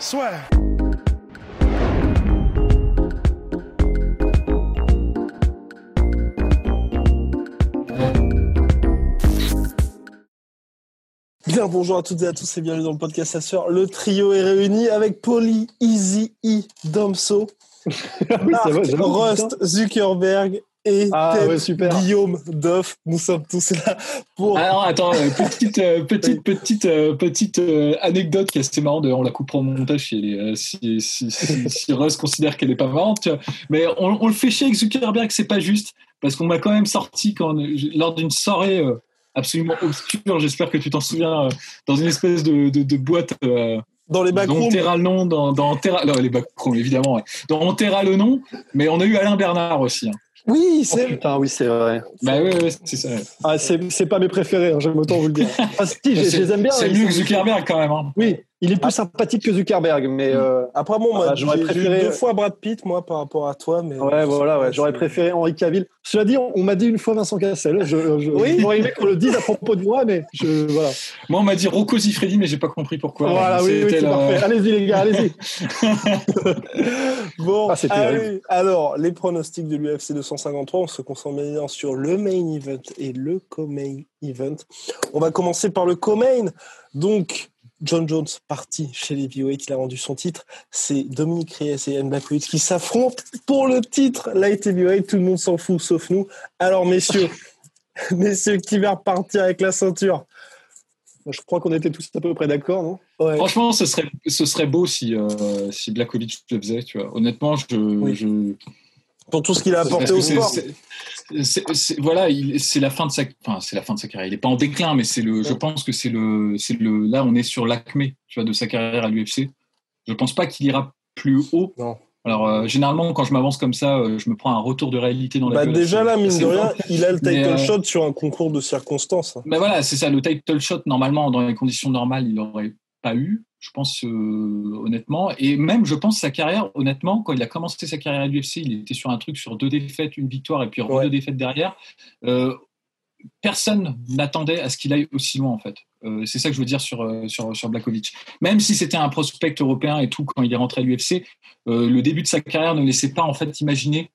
soit. Bien, bonjour à toutes et à tous et bienvenue dans le podcast. Le trio est réuni avec Polly, Easy E, Domso, Oui, j'avoue, Rust, Zuckerberg et Ah, ouais, super. Guillaume Duff. Nous sommes tous là pour... Alors attends, euh, petite euh, petite petite euh, petite euh, anecdote qui est assez marrante. On la coupera au montage si, si, si, si, si Russ considère qu'elle est pas marrante. Mais on, on le fait chier avec Zuckerberg, c'est pas juste parce qu'on m'a quand même sorti quand lors d'une soirée absolument obscure. J'espère que tu t'en souviens, dans une espèce de, de, de boîte. dans les backrooms. Terra le nom, dans, dans Terra, non, les backrooms, évidemment, ouais. Dans Terra le nom, mais on a eu Alain Bernard aussi. hein. Oui, Oh, c'est... putain, oui, c'est vrai. Bah oui, oui, c'est ça. Ah, c'est c'est pas mes préférés, hein, j'aime autant vous le dire. Ah, si, je, C'est les aime bien. c'est ils mieux que sont- Zuckerberg quand même. hein. Oui, il est plus sympathique que Zuckerberg, mais euh, Après, moi, moi, Ah, j'aurais j'ai- j'ai eu préféré- deux fois Brad Pitt, moi, par rapport à toi. Mais ouais, voilà, ouais, j'aurais préféré Henri Cavill. Cela dit, on, on m'a dit une fois Vincent Cassel. Je, je, Oui. J'aurais aimé qu'on le dise à propos de moi, mais je, voilà. Moi, on m'a dit Rocco Siffredi, mais j'ai pas compris pourquoi. voilà, oui, oui, parfait. Allez-y, les gars, allez-y. Bon, Ah, c'est allez, terrible. alors, les pronostics de l'UFC 253, on se concentre maintenant sur le main event et le co-main event. On va commencer par le co-main. Donc, John Jones parti chez les heavyweight, il a rendu son titre. C'est Dominique Reyes et Yann Blachowicz qui s'affrontent pour le titre light heavyweight. Tout le monde s'en fout, sauf nous. Alors, messieurs, messieurs, qui va repartir avec la ceinture? Je crois qu'on était tous à peu près d'accord, non? Ouais. Franchement, ce serait, ce serait beau si, euh, si Blakovic le faisait. Tu vois. Honnêtement, je, Oui. je, Pour tout ce qu'il a apporté au sport. c'est- voilà, il- c'est la fin de sa, enfin, c'est la fin de sa carrière. Il est pas en déclin, mais c'est le, je pense que c'est le, c'est le, là, on est sur l'acmé, tu vois, de sa carrière à l'UFC. Je pense pas qu'il ira plus haut. Non. Alors, euh, généralement, quand je m'avance comme ça, euh, je me prends un retour de réalité dans la Bah, déjà là, mine de rien, il a le title euh, shot sur un concours de circonstances. Ben voilà, c'est ça. Le title shot, normalement, dans les conditions normales, il n'aurait pas eu, je pense, euh, honnêtement. Et même, je pense, sa carrière, honnêtement, quand il a commencé sa carrière à l'UFC, il était sur un truc sur deux défaites, une victoire et puis Ouais. deux défaites derrière. Euh, personne n'attendait à ce qu'il aille aussi loin, en fait. Euh, c'est ça que je veux dire sur, sur, sur Blakovic. Même si c'était un prospect européen et tout, quand il est rentré à l'UFC, le début de sa carrière ne laissait pas, en fait, imaginer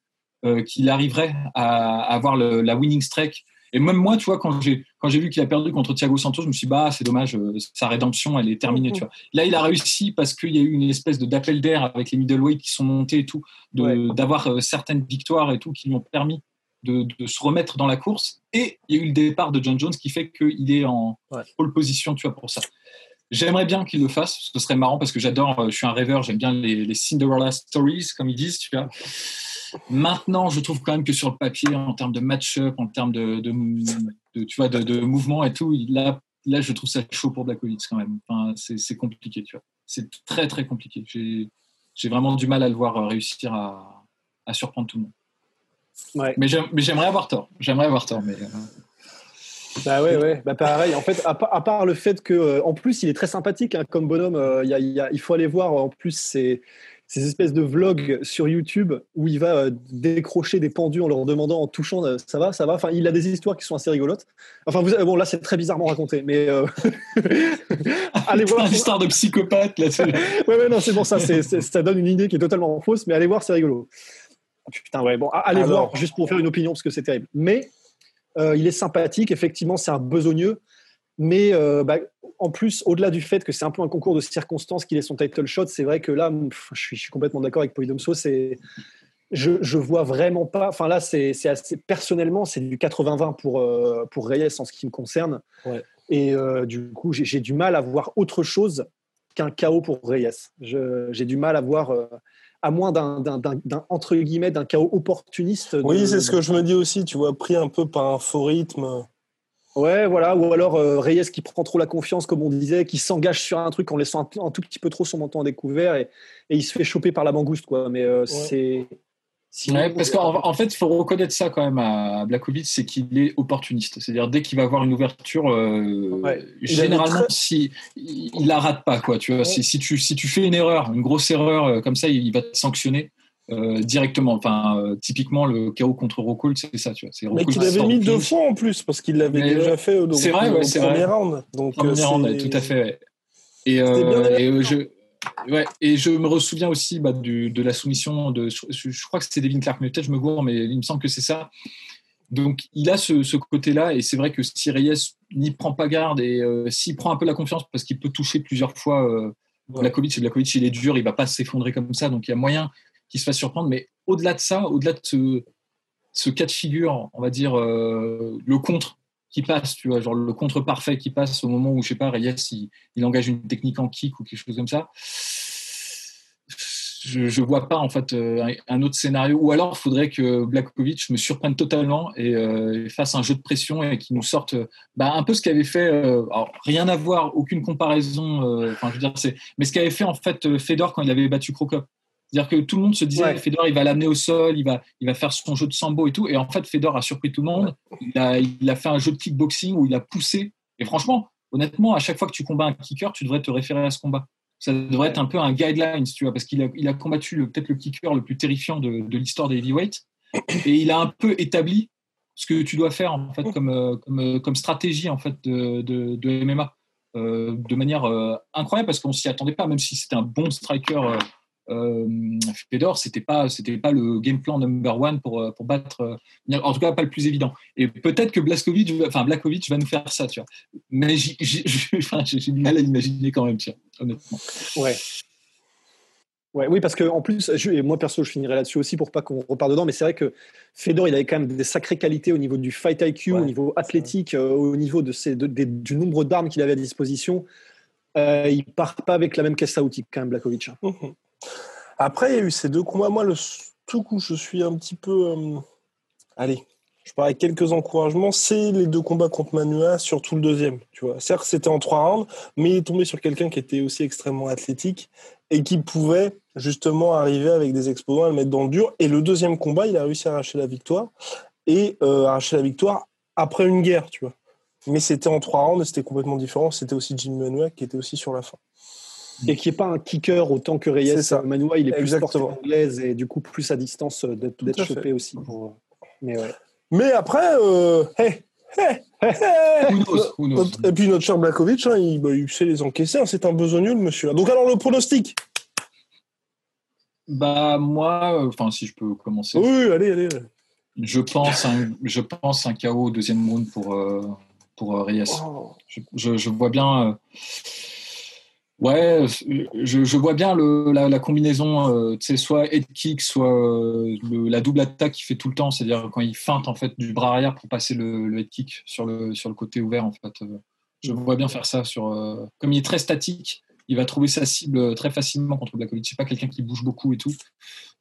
qu'il arriverait à, à avoir le- la winning streak et même moi, tu vois, quand j'ai quand j'ai vu qu'il a perdu contre Thiago Santos, je me suis dit, bah, c'est dommage, euh, sa rédemption, elle est terminée, tu vois. Là, il a réussi parce qu'il y a eu une espèce de d'appel d'air avec les middleweight qui sont montés et tout, Ouais. d'avoir euh, certaines victoires et tout qui lui ont permis de, de se remettre dans la course. Et il y a eu le départ de John Jones qui fait qu'il est en Ouais. pole position, tu vois, pour ça. J'aimerais bien qu'il le fasse, ce serait marrant parce que j'adore, euh, je suis un rêveur, j'aime bien les, les Cinderella stories, comme ils disent, tu vois. Maintenant, je trouve quand même que sur le papier, en termes de match-up, en termes de, de, de- tu vois, de, de mouvement et tout, là, là, je trouve ça chaud pour Blakovic quand même. Enfin, c'est c'est compliqué, tu vois. C'est très, très compliqué. J'ai vraiment du mal à le voir euh, réussir à, à surprendre tout le monde. Ouais. Mais j'aime- mais j'aimerais avoir tort. J'aimerais avoir tort, mais euh, Bah ouais, ouais. Bah pareil. En fait, à, pa- à part le fait que, euh, en plus, il est très sympathique hein, comme bonhomme. euh, il y a- il y a- il faut aller voir en plus ces, ces espèces de vlogs sur YouTube où il va euh, décrocher des pendus en leur demandant, en touchant, euh, ça va, ça va? Enfin, il a des histoires qui sont assez rigolotes. Enfin, vous, bon, là, c'est très bizarrement raconté, mais euh, allez voir. une histoire de psychopathe là. Ouais, ouais, non, c'est bon, ça, ça donne une idée qui est totalement fausse, mais allez voir, c'est rigolo. Putain, ouais, bon, allez Alors. voir juste pour faire une opinion parce que c'est terrible. Mais euh, il est sympathique, effectivement, c'est un besogneux. Mais euh, bah, en plus, au-delà du fait que c'est un peu un concours de circonstances qu'il ait son title shot, c'est vrai que là, pff, je suis, je suis complètement d'accord avec Polydomso. C'est, je, je vois vraiment pas. Enfin là, c'est, c'est assez personnellement, c'est du 80-20 pour euh, pour Reyes en ce qui me concerne. Ouais. Et euh, du coup, j'ai, du mal à voir autre chose qu'un chaos pour Reyes. J'ai du mal à voir, euh, à moins d'un, entre guillemets, d'un chaos opportuniste. de- Oui, c'est ce que je me dis aussi, tu vois, pris un peu par un faux rythme. Ouais, voilà. Ou alors euh, Reyes qui prend trop la confiance, comme on disait, qui s'engage sur un truc en laissant un, un tout petit peu trop son menton à découvert et, et il se fait choper par la mangouste, quoi. Mais euh, c'est. sinon, Ouais, parce qu'en en fait, il faut reconnaître ça quand même à Blakovic, c'est qu'il est opportuniste. C'est-à-dire, dès qu'il va avoir une ouverture, euh, Ouais. Généralement, très- si, il il la rate pas. Quoi, tu vois, si, si, tu, si tu fais une erreur, une grosse erreur euh, comme ça, il, il va te sanctionner euh, directement. Enfin, euh, typiquement, le chaos contre Rockhold, c'est ça. Tu vois, c'est Mais qu'il qui avait mis deux fois en plus, parce qu'il l'avait Mais déjà ouais. fait au, C'est vrai, ouais, c'est premier vrai. round. Donc, Premier euh, round, c'est- ouais, tout à fait. ouais. Et, euh, euh, je, ouais, et je me souviens aussi bah, du, de la soumission de. Je, je crois que c'était Devin Clark, mais peut-être je me gourre, mais il me semble que c'est ça. Donc il a ce, ce côté-là, et c'est vrai que si Reyes n'y prend pas garde et euh, s'il prend un peu la confiance, parce qu'il peut toucher plusieurs fois euh, Blakovic, et Blakovic il est dur, il va pas s'effondrer comme ça, donc il y a moyen qu'il se fasse surprendre. Mais au-delà de ça, au-delà de ce, cas de figure, on va dire euh, le contre qui passe, tu vois, genre le contre parfait qui passe au moment où, je sais pas, Reyes, il, engage une technique en kick ou quelque chose comme ça. Je, je vois pas en fait euh, un, autre scénario. Ou alors, il faudrait que Blakovic me surprenne totalement et euh, fasse un jeu de pression et qu'il nous sorte bah, un peu ce qu'avait fait. rien à voir, aucune comparaison. je veux dire. Mais ce qu'avait fait en fait Fedor quand il avait battu Krokop. C'est-à-dire que tout le monde se disait, Ouais. Fedor, il va l'amener au sol, il va, il va faire son jeu de sambo et tout. Et en fait, Fedor a surpris tout le monde. Il, a, il a fait un jeu de kickboxing où il a poussé. Et franchement, honnêtement, à chaque fois que tu combats un kicker, tu devrais te référer à ce combat. Ça devrait être un peu un guideline, tu vois, parce qu'il a, il a combattu peut-être le kicker le plus terrifiant de, de l'histoire des heavyweights. Et il a un peu établi ce que tu dois faire en fait comme, euh, comme, euh, comme stratégie en fait de, de, de MMA euh, de manière euh, incroyable parce qu'on s'y attendait pas, même si c'était un bon striker. Euh, euh, Fedor, c'était pas, c'était pas le game plan number one pour, euh, pour battre, euh, en tout cas pas le plus évident. Et peut-être que Blaskovic, va- enfin Blakovic va nous faire ça, tu vois. Mais j'ai, du mal à imaginer quand même, tu vois, honnêtement. Ouais. Ouais, oui, parce que en plus, je- et moi perso, je finirai là-dessus aussi pour pas qu'on repart dedans, mais c'est vrai que Fedor, il avait quand même des sacrées qualités au niveau du fight IQ, Ouais, au niveau athlétique, euh, au niveau de ses, de- des- du nombre d'armes qu'il avait à disposition. Euh, il part pas avec la même caisse à outils quand même, Blakovic. hein. Mhm. Après, il y a eu ces deux combats. Moi, le tout coup, je suis un petit peu. euh, Allez, je parle avec quelques encouragements. C'est les deux combats contre Manua, surtout le deuxième. Tu vois, certes, c'était en trois rounds, mais il est tombé sur quelqu'un qui était aussi extrêmement athlétique et qui pouvait justement arriver avec des exposants à le mettre dans le dur. Et le deuxième combat, il a réussi à arracher la victoire et euh, arracher la victoire après une guerre, tu vois. Mais c'était en trois rounds c'était complètement différent. C'était aussi Jim Manua qui était aussi sur la fin. Et qui est pas un kicker autant que C'est Reyes. ça. Manoa, il est plus Exactement. sportif anglaise et du coup plus à distance euh, d'être à fait. chopé aussi. Pour... Mais ouais. Mais après, euh, hey, hey, hey, Who knows, Et puis notre cher Blakovic, hein, il, bah, il sait les encaisser. hein, c'est un besogneux, le monsieur. Donc alors le pronostic Bah moi, euh, enfin si je peux commencer, Oui, allez, allez. allez. je pense un, je pense un KO au deuxième round pour euh, pour euh, Reyes. Oh. Je, je, je vois bien. Euh, ouais, je, je vois bien le, la, la combinaison, euh, tu sais, soit head kick, soit euh, le- la double attaque qu'il fait tout le temps, c'est-à-dire quand il feinte en fait du bras arrière pour passer le, le head kick sur le sur le côté ouvert en fait. Euh, Je vois bien faire ça sur. euh, comme il est très statique, il va trouver sa cible très facilement contre Blakovic. C'est pas quelqu'un qui bouge beaucoup et tout,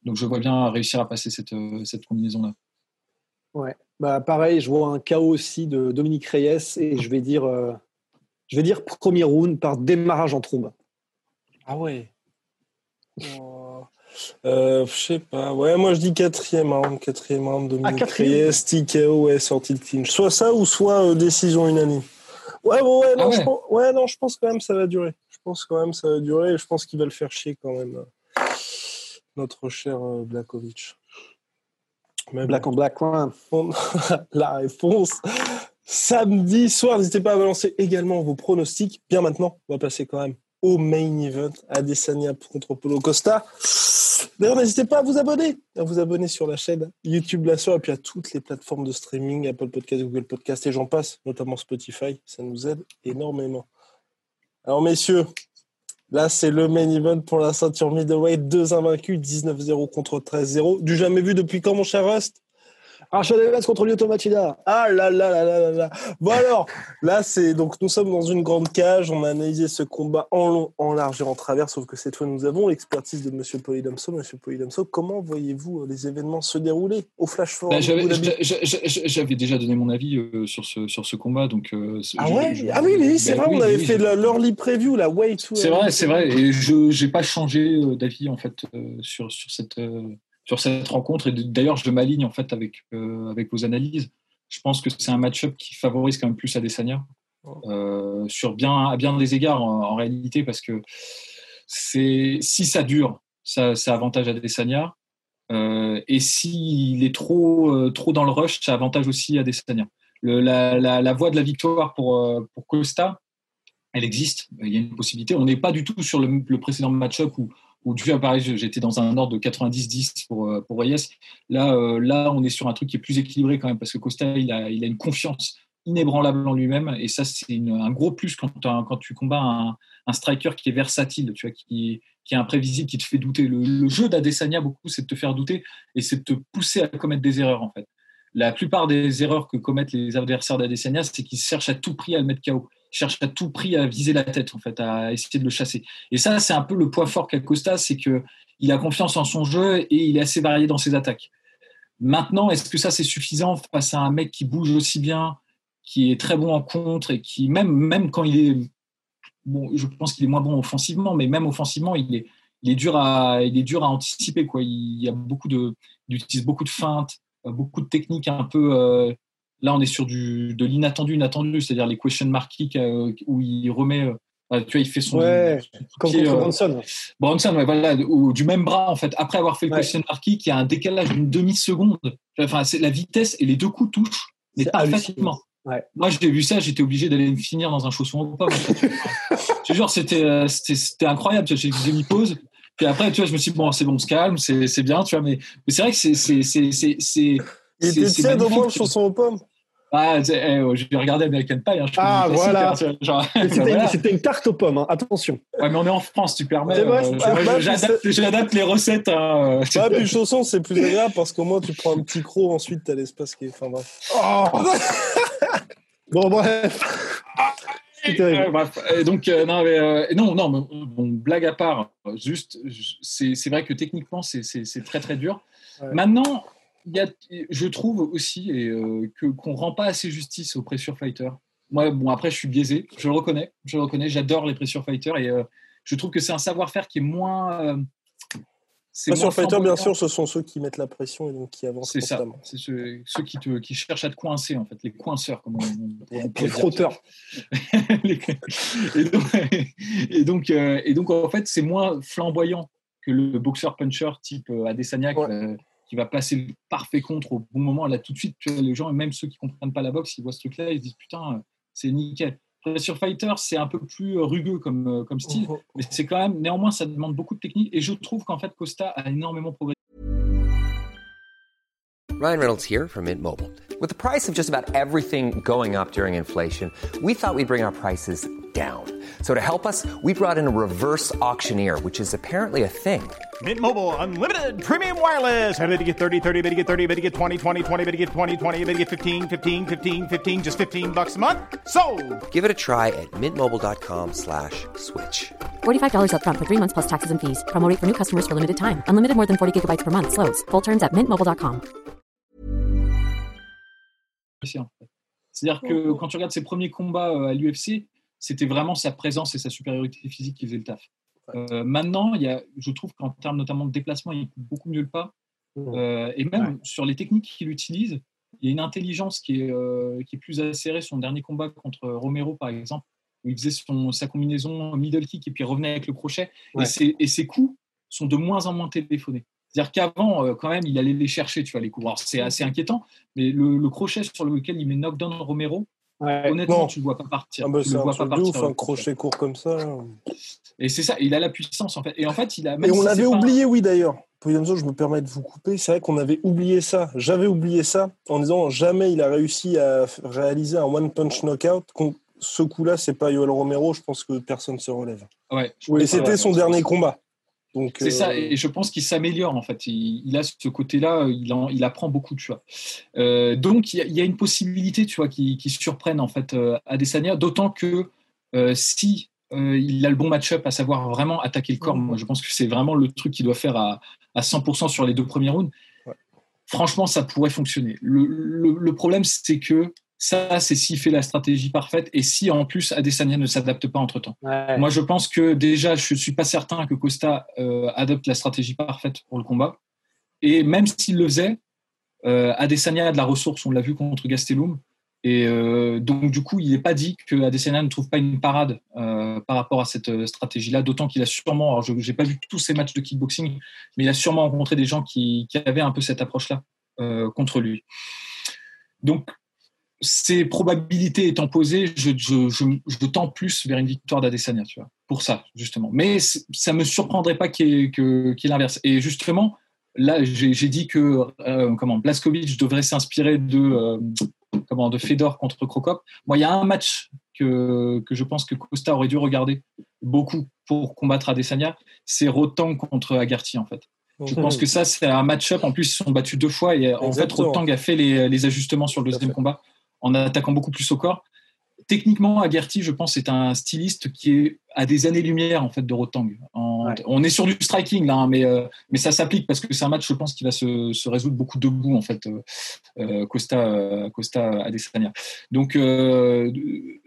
donc je vois bien réussir à passer cette euh, cette combinaison là. Ouais. Bah, pareil, je vois un chaos aussi de Dominique Reyes et je vais dire, euh, je vais dire premier round par démarrage en trombe. Ah ouais. Oh. Euh, je sais pas. Ouais, moi je dis quatrième round. Quatrième round, Dominique quatrième. Reyes, TKO, ouais, sortie de clinch. Soit ça ou soit euh, décision unanime. Ouais, bon, ouais, non, Ah ouais. Je pense, ouais, non, je pense quand même que ça va durer. Je pense quand même que ça va durer et je pense qu'il va le faire chier quand même. euh, Notre cher euh, Blakovic. Mais Black on black, ouais. la réponse. Samedi soir, n'hésitez pas à balancer également vos pronostics. Bien maintenant, on va passer quand même au main event, Adesanya contre Polo Costa. D'ailleurs, n'hésitez pas à vous abonner, à vous abonner sur la chaîne YouTube La et puis à toutes les plateformes de streaming, Apple Podcast, Google Podcast et j'en passe, notamment Spotify. Ça nous aide énormément. Alors, messieurs, là, c'est le main event pour la ceinture middleweight. Deux invaincus, 19-0 contre 13-0. Du jamais vu depuis quand, mon cher Rust? Evans contre Lyoto Machida. Ah là là là là là là. Bon alors, là c'est donc nous sommes dans une grande cage. On a analysé ce combat en long, en large et en travers. Sauf que cette fois nous avons l'expertise de Monsieur Polydamso. Monsieur Polydamso, comment voyez-vous euh, les événements se dérouler au Flash Forward Bah, J'avais j'a- j'a- j'a- j'avais déjà donné mon avis euh, sur ce sur ce combat, donc. euh, Ah ouais? je- Ah oui, oui, c'est vrai. oui, on avait oui, fait l'early preview, la way to. C'est vrai, c'est vrai. Et je n'ai pas changé d'avis en fait euh, sur, sur, cette, sur cette rencontre. Et d'ailleurs, je m'aligne en fait avec, euh, avec vos analyses. Je pense que c'est un match-up qui favorise quand même plus Adesanya euh, sur bien, à bien des égards en, en réalité parce que c'est si ça dure, ça, ça avantage Adesanya. Euh, et s'il est trop, euh, trop dans le rush, ça avantage aussi Adesanya. Le, la, la, la voie de la victoire pour, pour Costa, elle existe. Il y a une possibilité. On n'est pas du tout sur le, le précédent match-up où, où tu vois, pareil, j'étais dans un ordre de 90-10 pour, euh, pour Reyes. Là, euh, là, on est sur un truc qui est plus équilibré quand même parce que Costa, il a, il a une confiance inébranlable en lui-même et ça, c'est un gros plus quand tu combats un, un striker qui est versatile, tu vois, qui, qui est imprévisible, qui te fait douter. Le, le jeu d'Adesanya, beaucoup, c'est de te faire douter et c'est de te pousser à commettre des erreurs, en fait. La plupart des erreurs que commettent les adversaires d'Adesanya, c'est qu'ils cherchent à tout prix à le mettre KO, ils cherchent à tout prix à viser la tête, en fait, à essayer de le chasser. Et ça, c'est un peu le point fort qu'a Costa, c'est que il a confiance en son jeu et il est assez varié dans ses attaques. Maintenant, est-ce que ça c'est suffisant face à un mec qui bouge aussi bien, qui est très bon en contre et qui même même quand il est bon, je pense qu'il est moins bon offensivement, mais même offensivement, il est il est dur à il est dur à anticiper quoi. Il y a beaucoup de il utilise beaucoup de feintes, beaucoup de techniques un peu euh, là on est sur du de l'inattendu inattendu, c'est-à-dire les question mark kicks euh, où il remet euh, tu vois, il fait son, Ouais, Comme pied, contre euh, Bronson. Bronson, ouais, voilà, ou du même bras en fait. Après avoir fait le Ouais. question mark kick, il y a un décalage d'une demi seconde. Enfin, c'est la vitesse et les deux coups touchent, mais parfaitement. hallucinant. Ouais. Moi, j'ai vu ça, j'étais obligé d'aller me finir dans un chausson aux pommes. en fait. je te jure, c'était euh, c'était incroyable. J'ai mis pause. Puis après, tu vois, je me suis dit bon, c'est bon, on se calme, c'est bien, tu vois. Mais, mais c'est vrai que c'est c'est c'est c'est c'est Il était tiède au moins le chausson aux pommes. Ah, eh, oh, j'ai regardé American Pie. Hein, je Ah, voilà. hein, C'était voilà. une, c'était une tarte aux pommes, hein. attention. Ouais, mais on est en France, tu permets. Euh, j'adapte- les recettes. hein, euh, puis chausson, c'est plus agréable parce qu'au moins tu prends un petit croc, ensuite t'as l'espace qui est. Enfin bref. Bon, bref. Ouais, bref. Et donc, euh, non, mais, euh, non, non, mais, bon, blague à part, juste, c'est vrai que techniquement, c'est- très, très dur. Ouais. Maintenant, y a, je trouve aussi et, euh, que qu'on rend pas assez justice aux pressure fighters. Moi, bon, après, je suis biaisé, je le reconnais, je le reconnais, j'adore les pressure fighters et euh, je trouve que c'est un savoir-faire qui est moins. euh, c'est Pas sur moins Fighter, bien sûr, ce sont ceux qui mettent la pression et donc qui avancent C'est ça, c'est ceux, ceux qui, te, qui cherchent à te coincer, en fait, les coinceurs, comme on, on Les frotteurs. Les- et, donc, et, donc, euh, et donc, en fait, c'est moins flamboyant que le boxeur-puncher type euh, Adesanya Ouais. Qui va le parfait contre au bon moment. Là, tout de suite, tu vois, les gens, et même ceux qui comprennent pas la boxe, ils voient ce truc-là, ils se disent Putain, c'est nickel. Sur Fighter, c'est un peu plus euh, rugueux comme, euh, comme style, Mhm. mais c'est quand même, néanmoins, ça demande beaucoup de technique. Et je trouve qu'en fait, Costa a énormément progressé. Ryan Reynolds here from Mint Mobile. With the price of just about everything going up during inflation, we thought we'd bring our prices down. So to help us, we brought in a reverse auctioneer, which is apparently a thing. Mint Mobile unlimited premium wireless. Ready to get 30, 30, bit to get 30, bit to get 20, 20, 20, bit to get 20, 20, bit to get 15, 15, 15, 15 just 15 bucks a month. So, Give it a try at mintmobile.com slash switch. $45 upfront for three months plus taxes and fees. Promo rate for new customers for limited time. Unlimited more than 40 gigabytes per month. Slows. Full terms at mintmobile.com. aussi, en. C'est-à-dire que quand tu regardes ses premiers combats euh, à l'UFC, c'était vraiment sa présence et sa supériorité physique qui faisaient le taf. Euh, maintenant, il y a, je trouve qu'en termes notamment de déplacement, il coupe beaucoup mieux le pas. Euh, et même sur les techniques qu'il utilise, il y a une intelligence qui est, euh, qui est plus acérée. Son dernier combat contre Romero, par exemple, où il faisait son, sa combinaison middle kick et puis revenait avec le crochet. Ouais. Et, ses, et ses coups sont de moins en moins téléphonés. C'est-à-dire qu'avant, quand même, il allait les chercher, tu vois, les coups. Alors, c'est assez inquiétant, mais le, le crochet sur lequel il met knockdown Romero, Ouais. honnêtement, non. tu ne le vois pas partir. Ah bah, tu le un vois truc pas partir. ouf, un crochet court comme ça. Et c'est ça, il a la puissance, en fait. Et en fait, il a. même Et on si l'avait c'est pas un- oublié, oui, d'ailleurs. Poyanzo, je me permets de vous couper. C'est vrai qu'on avait oublié ça. J'avais oublié ça en disant jamais il a réussi à réaliser un one-punch knockout. Con- Ce coup-là, c'est pas Yoel Romero. Je pense que personne se relève. Ouais, Et c'était son dernier combat. C'est ça, euh, et je pense qu'il s'améliore en fait. Il, il a ce côté-là, il, en- il apprend beaucoup, tu vois. Euh, donc il y, a, il y a une possibilité, tu vois, qui, qui surprenne en fait euh, Adesanya, d'autant que euh, si il a le bon match-up, à savoir vraiment attaquer le corps, Mhm. moi je pense que c'est vraiment le truc qu'il doit faire à, à 100% sur les deux premiers rounds. Ouais. Franchement, ça pourrait fonctionner. Le, le- le problème, c'est que ça, c'est s'il fait la stratégie parfaite et si en plus Adesanya ne s'adapte pas entre temps. Ouais. Moi, je pense que déjà, je suis pas certain que Costa euh, adopte la stratégie parfaite pour le combat. Et même s'il le faisait, euh, Adesanya a de la ressource, on l'a vu contre Gastelum. Et euh, donc, du coup, il n'est pas dit que Adesanya ne trouve pas une parade euh, par rapport à cette stratégie-là, d'autant qu'il a sûrement, alors je n'ai pas vu tous ses matchs de kickboxing, mais il a sûrement rencontré des gens qui, qui avaient un peu cette approche-là euh, contre lui. Donc, ces probabilités étant posées, je, je, je, je tends plus vers une victoire d'Adesanya, tu vois, pour ça, justement. Mais ça me surprendrait pas qu'il y ait, l'inverse. Et justement, là, j'ai dit que euh, comment Blaskovic devrait s'inspirer de, euh, comment, de Fedor contre Krokop. Moi, il y a un match que, que je pense que Costa aurait dû regarder beaucoup pour combattre Adesanya, c'est Rotang contre Agarty, en fait. Je pense que ça, c'est un match-up. En plus, ils se sont battus deux fois et en fait. Rotang a fait les, les ajustements sur le deuxième combat en attaquant beaucoup plus au corps. Techniquement, Agarty, je pense, est un styliste qui est à des années-lumière en fait de Rotang. En- Ouais. On est sur du striking là, hein, mais euh, mais ça s'applique parce que c'est un match, je pense, qui va se, se résoudre beaucoup debout en fait. euh, euh, Costa, Costa Adesanya. Donc euh,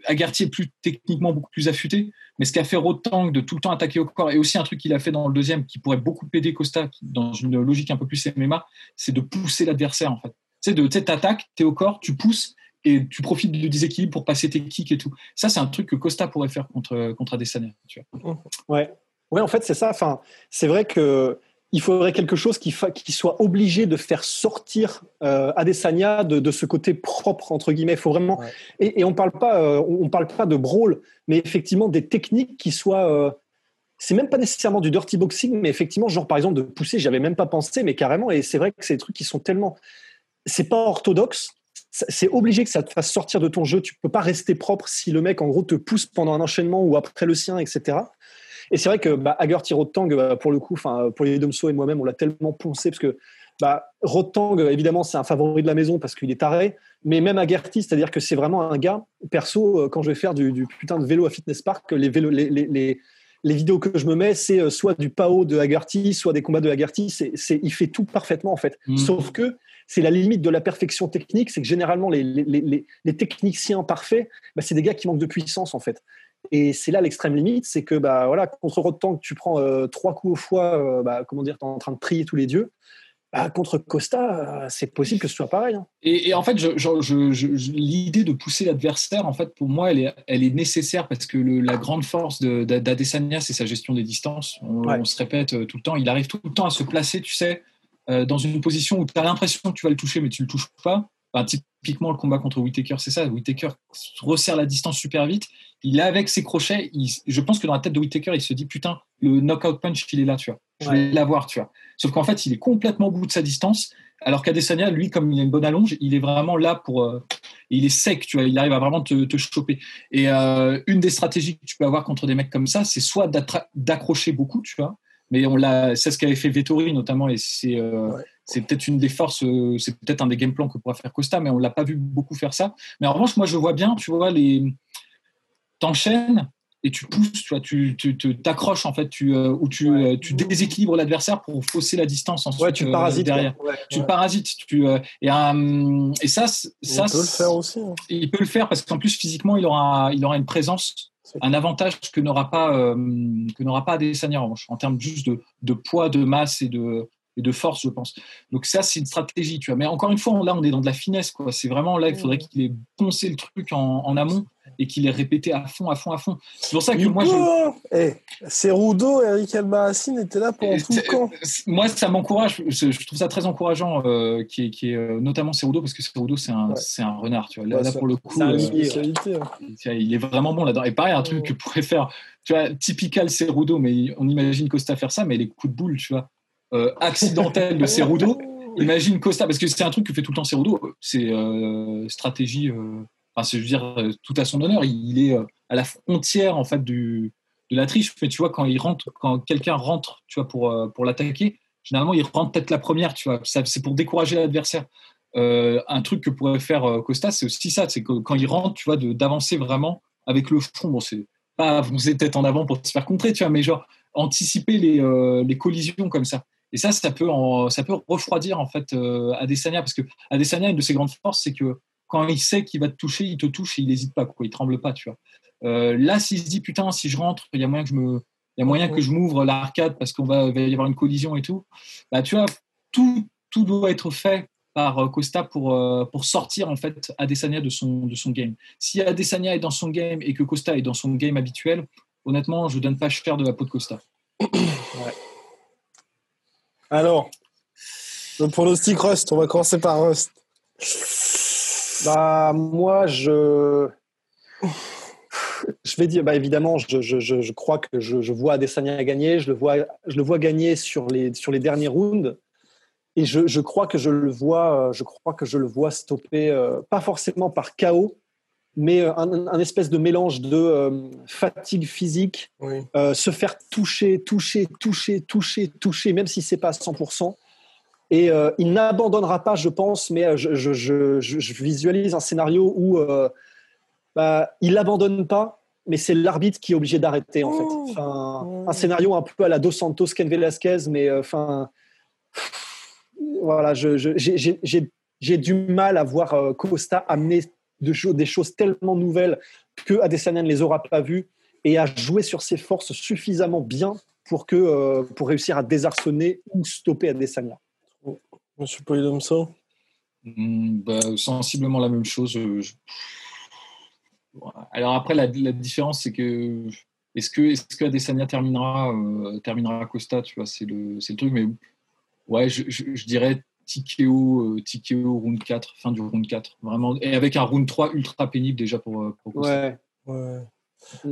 Agarty est plus techniquement beaucoup plus affûté, mais ce qu'a fait Rotang de tout le temps attaquer au corps et aussi un truc qu'il a fait dans le deuxième qui pourrait beaucoup aider Costa dans une logique un peu plus MMA, c'est de pousser l'adversaire en fait. Tu sais, de- tu sais, t'attaques, t'es au corps, tu pousses et tu profites du déséquilibre pour passer tes kicks et tout. Ça, c'est un truc que Costa pourrait faire contre, contre Adesanya. Tu vois. Ouais. Ouais, en fait, c'est ça. Enfin, c'est vrai que il faudrait quelque chose qui, fa- qui soit obligé de faire sortir euh, Adesanya de, de ce côté propre entre guillemets. Il faut vraiment. Ouais. Et, et on parle pas, euh, on parle pas de brawl, mais effectivement des techniques qui soient. euh, c'est même pas nécessairement du dirty boxing, mais effectivement, genre par exemple de pousser, j'avais même pas pensé, mais carrément. Et c'est vrai que c'est des trucs qui sont tellement. C'est pas orthodoxe. C'est obligé que ça te fasse sortir de ton jeu. Tu peux pas rester propre si le mec en gros te pousse pendant un enchaînement ou après le sien, etc. Et c'est vrai que bah, Agarty Rotang, euh, pour le coup, pour les Domso et moi-même, on l'a tellement poncé parce que bah, Rotang, évidemment, c'est un favori de la maison parce qu'il est taré. Mais même Agarty, c'est-à-dire que c'est vraiment un gars, perso, euh, quand je vais faire du, putain de vélo à Fitness Park, les, les, les, les vidéos que je me mets, c'est euh, soit du PAO de Agarty, soit des combats de Agarty. C'est, c'est, il fait tout parfaitement, en fait. Mhm. Sauf que c'est la limite de la perfection technique, c'est que généralement, les, les, les, les techniciens parfaits, bah, c'est des gars qui manquent de puissance, en fait. Et c'est là l'extrême limite, c'est que bah, voilà, contre Rotan, que tu prends euh, trois coups au foie, euh, bah, comment dire, tu es en train de trier tous les dieux. Bah, contre Costa, c'est possible que ce soit pareil. hein. Et, et en fait, je, je- je- je- je- l'idée de pousser l'adversaire, en fait, pour moi, elle est, elle est nécessaire parce que le- la grande force de- de- d'Adesanya, c'est sa gestion des distances. On, Ouais. on se répète euh, tout le temps. Il arrive tout le temps à se placer, tu sais, euh, dans une position où tu as l'impression que tu vas le toucher, mais tu le touches pas. Enfin, typiquement, le combat contre Whitaker, c'est ça. Whitaker resserre la distance super vite. Il est avec ses crochets. il- je pense que dans la tête de Whitaker, il se dit putain, le knockout punch, il est là, tu vois. Je vais l'avoir, tu vois. Sauf qu'en fait, il est complètement au bout de sa distance. Alors qu'Adesanya, lui, comme il a une bonne allonge, il est vraiment là pour. euh, il est sec, tu vois. Il arrive à vraiment te, te choper. Et euh, une des stratégies que tu peux avoir contre des mecs comme ça, c'est soit d'accrocher beaucoup, tu vois. Mais on l'a, c'est ce qu'avait fait Vettori notamment, et c'est euh, Ouais. C'est peut-être une des forces, euh, c'est peut-être un des game plans que pourra faire Costa, mais on l'a pas vu beaucoup faire ça. Mais en revanche, moi, je vois bien, tu vois, les t'enchaînes et tu pousses, tu vois, tu t'accroches en fait, tu euh, ou tu Ouais. euh, tu déséquilibres l'adversaire pour fausser la distance ensuite Ouais, tu euh, parasites derrière. Ouais, Tu parasites, tu et et ça ça on peut le faire aussi. hein. il peut le faire parce qu'en plus physiquement il aura il aura une présence un avantage que n'aura pas euh, que n'aura pas Adesanya en revanche en termes juste de, de poids de masse et de et de force je pense donc ça c'est une stratégie tu vois mais encore une fois là on est dans de la finesse quoi c'est vraiment là il faudrait qu'il ait poncé le truc en, en amont et qu'il ait répété à fond à fond à fond c'est pour ça que moi je Hugo Eh, c'est Rudo, Eric Albarracine était là pendant tout le camp. Moi, ça m'encourage. Je, je trouve ça très encourageant, euh, qui est, qui est euh, notamment Cerudo, parce que Cerudo, c'est un, Ouais. c'est un renard. Tu vois. Là, Ouais, là, ça- pour le coup, euh, hein. il est vraiment bon là-dedans. Et pareil, un truc que pourrait faire, tu vois, typical Cerudo, mais on imagine Costa faire ça, mais les coups de boule, tu vois, euh, accidentels de Cerudo. Imagine Costa, parce que c'est un truc que fait tout le temps Cerudo. C'est euh, stratégie. euh, Enfin, je veux dire, euh, tout à son honneur. Il est euh, à la frontière en fait du de la triche. Mais tu vois, quand il rentre, quand quelqu'un rentre, tu vois, pour, pour l'attaquer, généralement, il rentre peut-être la première, tu vois. C'est pour décourager l'adversaire. Un truc que pourrait faire Costa, c'est aussi ça, c'est que quand il rentre, tu vois, de- d'avancer vraiment avec le front. Bon, c'est pas vous êtes en avant pour se faire contrer, tu vois, mais genre anticiper les, euh, les collisions comme ça. Et ça, ça peut, en- ça peut refroidir en fait euh, Adesanya parce que Adesanya, une de ses grandes forces, c'est que quand il sait qu'il va te toucher, il te touche et il n'hésite pas, quoi, il tremble pas, tu vois. Euh, là, s'il se dit putain, si je rentre, il y a moyen que je me, il y a moyen que je m'ouvre l'arcade parce qu'on va, va y avoir une collision et tout. Bah, tu vois, tout, tout doit être fait par euh, Costa pour, euh, pour sortir en fait Adesanya de son, de son game. Si Adesanya est dans son game et que Costa est dans son game habituel, honnêtement, je donne pas cher de la peau de Costa. Alors, le pronostic Rust, on va commencer par Rust. Bah, moi, je. Je vais dire, bah, évidemment, je, je, je, crois que je, vois Adesanya gagner. Je le vois, je le vois gagner sur les, sur les derniers rounds. Et je, je crois que je le vois, euh, je crois que je le vois stopper, euh, pas forcément par chaos, mais euh, un, un espèce de mélange de euh, fatigue physique, Oui. euh, se faire toucher, toucher, toucher, toucher, toucher, même si c'est pas à 100%. Et euh, il n'abandonnera pas, je pense, mais je, je, je, je- je visualise un scénario où bah, il n'abandonne pas, mais c'est l'arbitre qui est obligé d'arrêter, en fait. Enfin, un scénario un peu à la Dos Santos, Ken Velasquez, mais enfin. voilà, j'ai- du mal à voir Costa amener de des choses tellement nouvelles que Adesanya ne les aura pas vues et à jouer sur ses forces suffisamment bien pour, que, euh, pour réussir à désarçonner ou stopper Adesanya. Monsieur Polydomso? Hmm, bah, sensiblement la même chose. euh, je- Alors après, la, la différence, c'est que est-ce que, est-ce que Adesanya terminera, euh, terminera Costa, tu vois, c'est le, c'est le truc. Mais ouais, je, je, je dirais TKO, euh, TKO round 4, fin du round 4, vraiment, et avec un round 3 ultra pénible déjà pour, euh, pour Costa. Ouais. Ouais.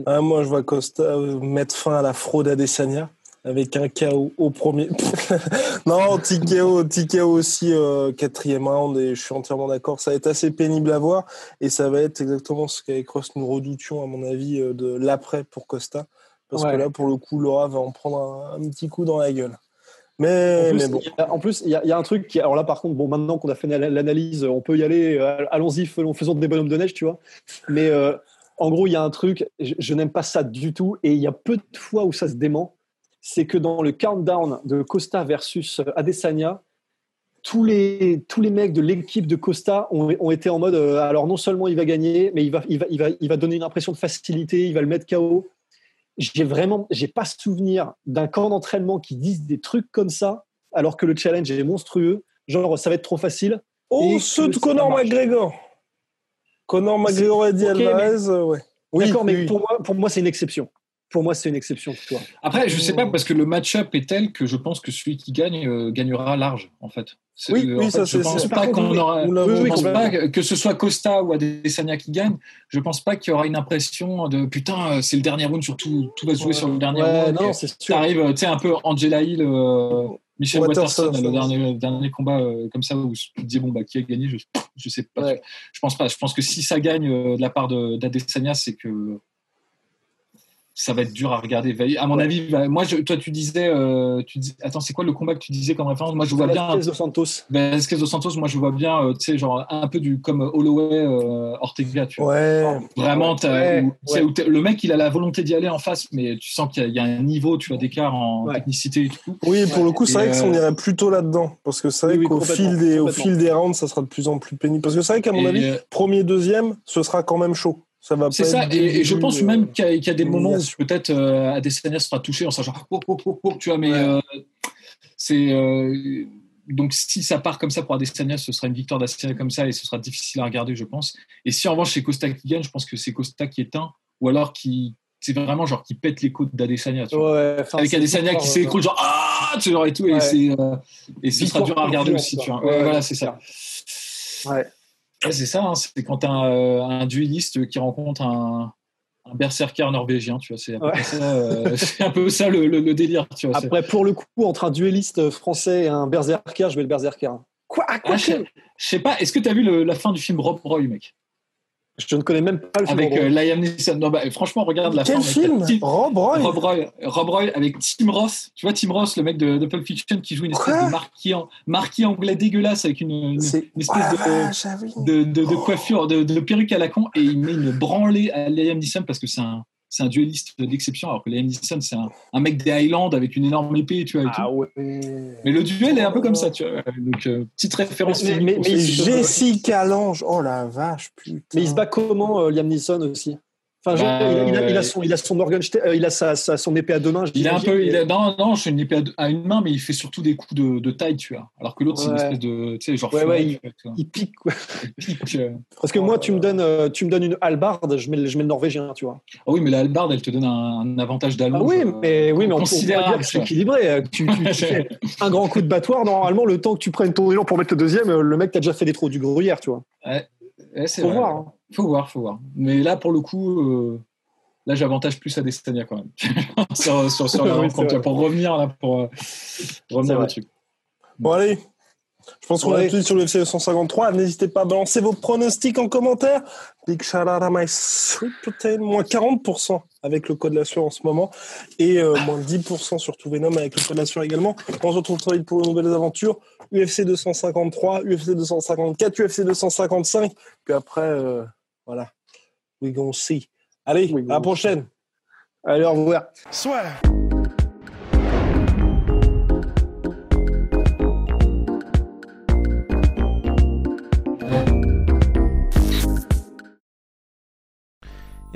Ah, moi, je vois Costa euh, mettre fin à la fraude Adesanya avec un KO au premier. non, TKO, TKO aussi, euh, quatrième round, et je suis entièrement d'accord. Ça va être assez pénible à voir, et ça va être exactement ce qu'avec Ross nous redoutions, à mon avis, de l'après pour Costa. Parce Ouais. que là, pour le coup, Laura va en prendre un, un petit coup dans la gueule. En Mais, plus, mais bon. a- en plus, il y, a- il y a un truc qui, alors là, par contre, bon, maintenant qu'on a fait l'analyse, on peut y aller, euh, allons-y, faisons, faisons des bonhommes de neige, tu vois. Mais euh, en gros, il y a un truc, je, je n'aime pas ça du tout, et il y a peu de fois où ça se dément. C'est que dans le countdown de Costa versus Adesanya, tous les, tous les mecs de l'équipe de Costa ont, ont été en mode, euh, alors non seulement il va gagner, mais il va, il, va, il, va, il va donner une impression de facilité, il va le mettre KO. J'ai vraiment, j'ai pas souvenir d'un camp d'entraînement qui dise des trucs comme ça, alors que le challenge est monstrueux. Genre, ça va être trop facile. Oh, ceux de Conor. McGregor. Conor McGregor et Eddie Ok, mais- Alvarez, euh, ouais. Oui, D'accord, mais oui. pour moi, pour moi c'est une exception. Pour moi, c'est une exception. Tu vois. Après, je sais pas, parce que le match-up est tel que je pense que celui qui gagne euh, gagnera large, en fait. C'est- Oui, en oui, fait, ça, je c'est- pense pas qu'on aura. Nous l'avons Je oui, pense complètement. pas que, que ce soit Costa ou Adesanya qui gagne. Je pense pas qu'il y aura une impression de putain, euh, c'est le dernier round, surtout tout va se jouer Ouais. sur le dernier Ouais, round. non, c'est Ça sûr. arrive, tu sais, un peu Angela Hill, euh, Michel ça, le dernier, le dernier combat euh, comme ça où tu te dis bon bah qui a gagné, je, je sais pas. Ouais. Je pense pas. Je pense que si ça gagne euh, de la part de- d'Adesanya, c'est que ça va être dur à regarder. À mon Ouais. avis, va- moi, je, toi, tu disais, euh, tu dis, attends, c'est quoi le combat que tu disais comme référence? Moi, je vois bien Velasquez dos Santos. Velasquez dos Santos. Moi, je vois bien, euh, tu sais, genre un peu du comme Holloway, euh, Ortega, tu vois. Ouais. Vraiment, Ouais, où- ouais. où le mec, il a la volonté d'y aller en face, mais tu sens qu'il y, a- il y a un niveau, tu vois, d'écart en Ouais. technicité et tout. Oui, pour le coup, c'est vrai que euh, on irait plutôt là-dedans. Parce que c'est vrai Oui, qu'au fil, des, au fil des rounds, ça sera de plus en plus pénible. Parce que c'est vrai qu'à mon Et, avis, euh, premier, deuxième, ce sera quand même chaud. Ça va C'est ça, et, et je pense euh, même qu'il y, a- qu'il y a des moments où peut-être euh, Adesanya sera touché en sachant, oh, oh, oh, oh, tu vois, mais Ouais. euh, c'est euh, donc si ça part comme ça pour Adesanya, ce sera une victoire d'Adesanya comme ça et ce sera difficile à regarder, je pense. Et si en revanche c'est Costa qui gagne, je pense que c'est Costa qui éteint ou alors qui c'est vraiment genre qui pète les côtes d'Adesanya. tu vois. Ouais, Avec Adesanya qui euh, s'écroule genre ah tu genre et tout et Ouais. c'est euh, et ce sera dur à regarder aussi, tu vois. Voilà, c'est ça. Ouais. Ouais, c'est ça, hein, c'est quand tu as un, un dueliste qui rencontre un, un berserker norvégien, tu vois, c'est un, peu Ouais. ça, euh, c'est un peu ça le, le- le délire, tu vois. Après, pour le coup, entre un duelliste français et un berserker, je vais le berserker. Quoi, Ah, quoi je, sais- je sais pas, est-ce que tu as vu le- la fin du film Rob Roy, mec? Je ne connais même pas le film. Avec euh, Liam Neeson. Non, bah, franchement, regarde la Quel fin. film Tim- Rob Roy Rob Roy, Rob Roy avec Tim Ross. Tu vois, Tim Ross, le mec de, de Pulp Fiction qui joue une espèce Quoi de marquis, en- marquis anglais dégueulasse avec une, une, C'est une espèce de, ah de, de, de coiffure, de, de perruque à la con et il met une branlée à Liam Neeson parce que c'est un, c'est un dueliste d'exception alors que Liam Neeson c'est un, un mec des Highlands avec une énorme épée tu vois et tout. Ah ouais. mais le duel est un peu comme ça tu vois donc euh, petite référence Mais- mais- Jessica Lange. Oh la vache, putain. Mais il se bat comment, euh, Liam Neeson aussi? Enfin, Bah, il, a, il a- euh, il a son, il a son Morgenstern, euh, il a sa, sa- son épée à deux mains. il est un peu il a, non non je suis une épée à, deux- à une main mais il fait surtout des coups de, de taille tu vois alors que l'autre c'est une espèce de tu sais genre Ouais, ouais, vois. Il pique, quoi. Il pique, euh. Parce que moi, tu me donnes, euh, tu me donnes une hallebarde, je mets, le- je mets le norvégien, tu vois. Ah oui mais la hallebarde elle te donne un, un avantage d'allonge Ah oui, euh, mais oui, mais on, dire que c'est équilibré. euh, Tu, tu- tu fais un grand coup de battoir, normalement, le temps que tu prennes ton élan pour mettre le deuxième, euh, le mec t'a déjà fait des trous du gruyère, tu vois. Ouais, c'est Faut vrai. voir. hein. Faut voir, faut voir. Mais là, pour le coup, euh, là, j'avantage plus à Destania quand même. sur, sur, Oui, pour revenir là, pour euh, revenir. Bon, allez. Je pense qu'on a tout dit sur le FC 253. N'hésitez pas à balancer vos pronostics en commentaire. Big shout out à my sweet protein. Moins 40% avec le code de l'assurance en ce moment. Et euh, moins 10% sur tout Venom avec le code de l'assurance également. On se retrouve très vite pour de nouvelles aventures. UFC 253, UFC 254, UFC 255. Puis après, euh, voilà. We gonna see. Allez, We à la prochaine. Allez, au revoir. Swear.